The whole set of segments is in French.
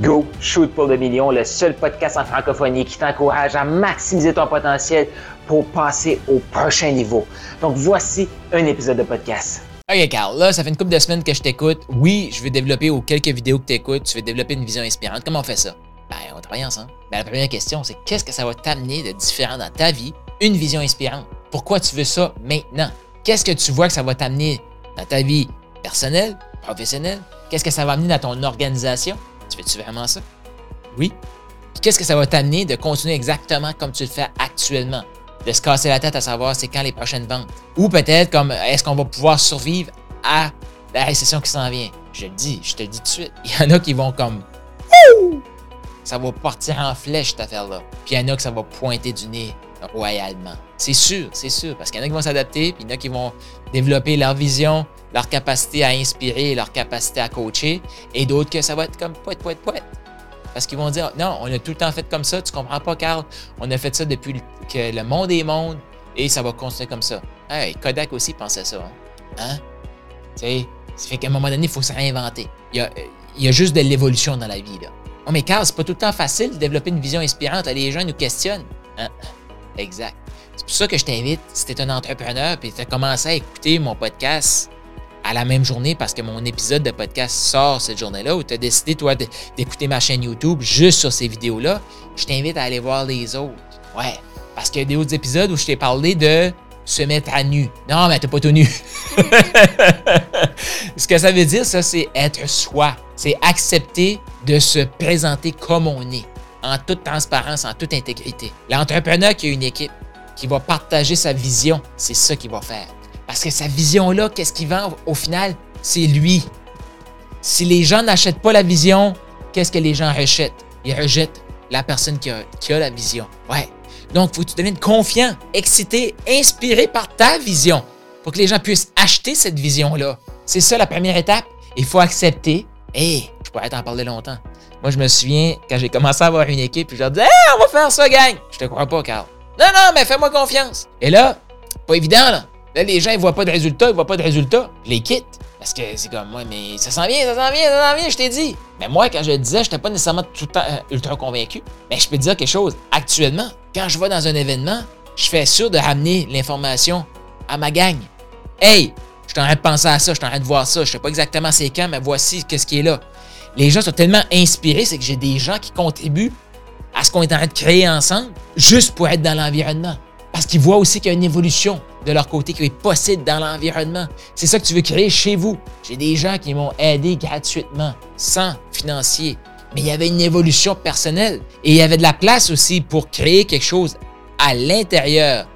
Go Shoot pour le million, le seul podcast en francophonie qui t'encourage à maximiser ton potentiel pour passer au prochain niveau. Donc voici un épisode de podcast. Ok, Carl, là, ça fait une couple de semaines que je t'écoute. Oui, je veux développer aux quelques vidéos que tu écoutes, tu veux développer une vision inspirante. Comment on fait ça? Ben, on travaille ensemble. Ben, la première question, c'est qu'est-ce que ça va t'amener de différent dans ta vie, une vision inspirante? Pourquoi tu veux ça maintenant? Qu'est-ce que tu vois que ça va t'amener dans ta vie personnelle, professionnelle? Qu'est-ce que ça va amener dans ton organisation? Tu fais-tu vraiment ça? Oui. Qu'est-ce que ça va t'amener de continuer exactement comme tu le fais actuellement? De se casser la tête à savoir c'est quand les prochaines ventes? Ou peut-être comme est-ce qu'on va pouvoir survivre à la récession qui s'en vient? Je le dis, je te le dis tout de suite. Il y en a qui vont comme ça va partir en flèche cette affaire-là. Puis il y en a que ça va pointer du nez royalement. C'est sûr, c'est sûr, parce qu'il y en a qui vont s'adapter, puis il y en a qui vont développer leur vision, leur capacité à inspirer, leur capacité à coacher, et d'autres que ça va être comme poète, poète, poète. Parce qu'ils vont dire Non, on a tout le temps fait comme ça, tu comprends pas, Carl. On a fait ça depuis que le monde est monde et ça va continuer comme ça. Hey, Kodak aussi pensait ça. Hein? hein? Tu sais, ça fait qu'à un moment donné, il faut se réinventer. Il y, a, il y a juste de l'évolution dans la vie. Là. Oh, mais Carl, c'est pas tout le temps facile de développer une vision inspirante. Les gens nous questionnent. Hein? Exact. C'est pour ça que je t'invite, si tu es un entrepreneur et tu as commencé à écouter mon podcast à la même journée parce que mon épisode de podcast sort cette journée-là ou tu as décidé, toi, d'écouter ma chaîne YouTube juste sur ces vidéos-là, je t'invite à aller voir les autres. Ouais. Parce qu'il y a des autres épisodes où je t'ai parlé de se mettre à nu. Non, mais t'es pas tout nu. Ce que ça veut dire, ça, c'est être soi. C'est accepter de se présenter comme on est en toute transparence, en toute intégrité. L'entrepreneur qui a une équipe, qui va partager sa vision, c'est ça qu'il va faire. Parce que sa vision-là, qu'est-ce qu'il vend au final? C'est lui. Si les gens n'achètent pas la vision, qu'est-ce que les gens rejettent? Ils rejettent la personne qui a, la vision. Ouais. Donc, il faut que tu deviennes confiant, excité, inspiré par ta vision pour que les gens puissent acheter cette vision-là. C'est ça la première étape. Il faut accepter. Je pourrais t'en parler longtemps. Moi, je me souviens, quand j'ai commencé à avoir une équipe, je leur disais, hey, on va faire ça, gang! Je te crois pas, Carl. Non, non, mais fais-moi confiance. Et là, pas évident, là. Là, les gens, ils voient pas de résultats, ils voient pas de résultats. Je les quitte. Parce que c'est comme, moi, mais ça s'en vient, ça s'en vient, ça s'en vient, je t'ai dit. Mais moi, quand je le disais, je n'étais pas nécessairement tout le temps euh, ultra convaincu. Mais je peux te dire quelque chose. Actuellement, quand je vais dans un événement, je fais sûr de ramener l'information à ma gang. Hey, je suis en train de penser à ça, je suis en train de voir ça, je sais pas exactement c'est quand, mais voici qu'est-ce qui est là les gens sont tellement inspirés, c'est que j'ai des gens qui contribuent à ce qu'on est en train de créer ensemble juste pour être dans l'environnement. Parce qu'ils voient aussi qu'il y a une évolution de leur côté qui est possible dans l'environnement. C'est ça que tu veux créer chez vous. J'ai des gens qui m'ont aidé gratuitement, sans financier. Mais il y avait une évolution personnelle et il y avait de la place aussi pour créer quelque chose à l'intérieur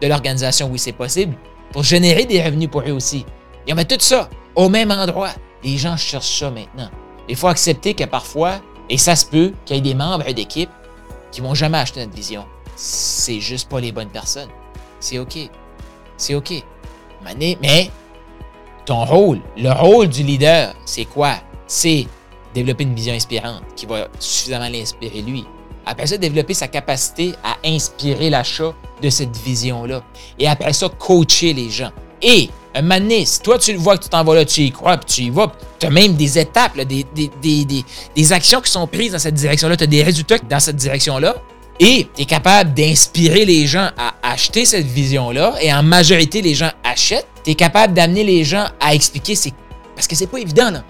de l'organisation, oui, c'est possible, pour générer des revenus pour eux aussi. Il y avait tout ça au même endroit. Les gens cherchent ça maintenant. Il faut accepter que parfois, et ça se peut, qu'il y ait des membres d'équipe qui vont jamais acheter notre vision. C'est juste pas les bonnes personnes. C'est OK. C'est OK. Mais ton rôle, le rôle du leader, c'est quoi? C'est développer une vision inspirante qui va suffisamment l'inspirer lui. Après ça, développer sa capacité à inspirer l'achat de cette vision-là. Et après ça, coacher les gens. Et si toi, tu le vois que tu t'en vas là, tu y crois, puis tu y vas, tu as même des étapes, des, des, actions qui sont prises dans cette direction-là, tu as des résultats dans cette direction-là, et tu es capable d'inspirer les gens à acheter cette vision-là, et en majorité, les gens achètent, tu es capable d'amener les gens à expliquer, c'est parce que c'est pas évident, là.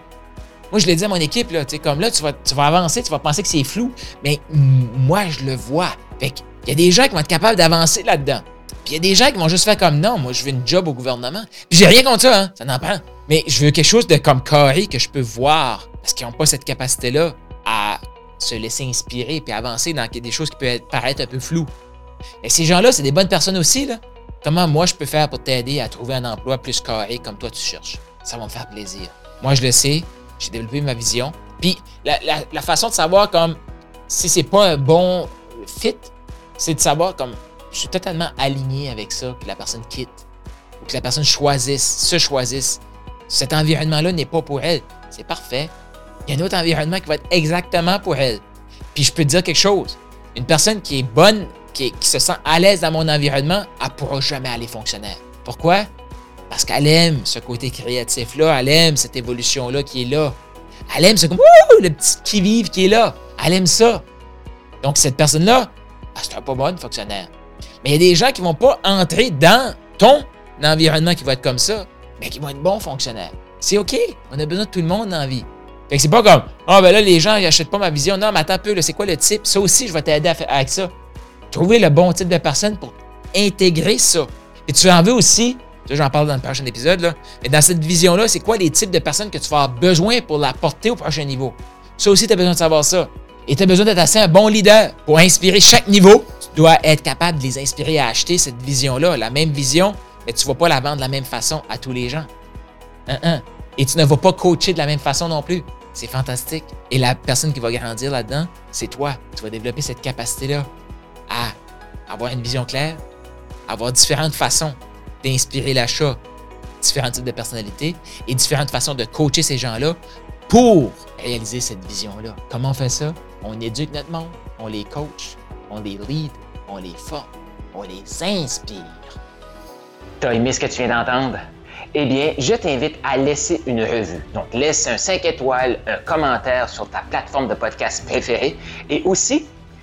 Moi, je l'ai dit à mon équipe, là, comme là, tu vas, tu vas avancer, tu vas penser que c'est flou, mais moi, je le vois. Fait il y a des gens qui vont être capables d'avancer là-dedans. Puis il y a des gens qui vont juste faire comme non, moi je veux une job au gouvernement. Puis j'ai rien contre ça, hein, ça n'en prend. Mais je veux quelque chose de comme carré que je peux voir parce qu'ils n'ont pas cette capacité-là à se laisser inspirer puis avancer dans des choses qui peuvent paraître un peu floues. Et ces gens-là, c'est des bonnes personnes aussi, là. Comment moi je peux faire pour t'aider à trouver un emploi plus carré comme toi tu cherches? Ça va me faire plaisir. Moi je le sais, j'ai développé ma vision. Puis la, la façon de savoir comme si c'est pas un bon fit, c'est de savoir comme je suis totalement aligné avec ça, que la personne quitte ou que la personne choisisse, se choisisse. Cet environnement-là n'est pas pour elle. C'est parfait. Il y a un autre environnement qui va être exactement pour elle. Puis je peux te dire quelque chose. Une personne qui est bonne, qui, se sent à l'aise dans mon environnement, elle ne pourra jamais aller fonctionnaire. Pourquoi? Parce qu'elle aime ce côté créatif-là, elle aime cette évolution-là qui est là. Elle aime le petit qui-vive qui est là. Elle aime ça. Donc, cette personne-là, ah, c'est un pas bon fonctionnaire. Mais il y a des gens qui ne vont pas entrer dans ton environnement qui va être comme ça, mais qui vont être bons fonctionnaires. C'est OK. On a besoin de tout le monde la vie. Fait que c'est pas comme, ah, oh, ben là, les gens, n'achètent pas ma vision. Non, mais attends un peu, c'est quoi le type? Ça aussi, je vais t'aider avec ça. Trouver le bon type de personne pour intégrer ça. Et tu en veux aussi, j'en parle dans le prochain épisode, là, mais dans cette vision-là, c'est quoi les types de personnes que tu vas avoir besoin pour la porter au prochain niveau? Ça aussi, tu as besoin de savoir ça. Et tu as besoin d'être assez un bon leader pour inspirer chaque niveau. Tu dois être capable de les inspirer à acheter cette vision-là, la même vision, mais tu ne vas pas la vendre de la même façon à tous les gens. Et tu ne vas pas coacher de la même façon non plus. C'est fantastique. Et la personne qui va grandir là-dedans, c'est toi. Tu vas développer cette capacité-là à avoir une vision claire, avoir différentes façons d'inspirer l'achat, différents types de personnalités et différentes façons de coacher ces gens-là pour réaliser cette vision-là. Comment on fait ça? On éduque notre monde, on les coach, on les lead, on les forme, on les inspire. T'as aimé ce que tu viens d'entendre? Eh bien, je t'invite à laisser une revue. Donc, laisse un 5 étoiles, un commentaire sur ta plateforme de podcast préférée et aussi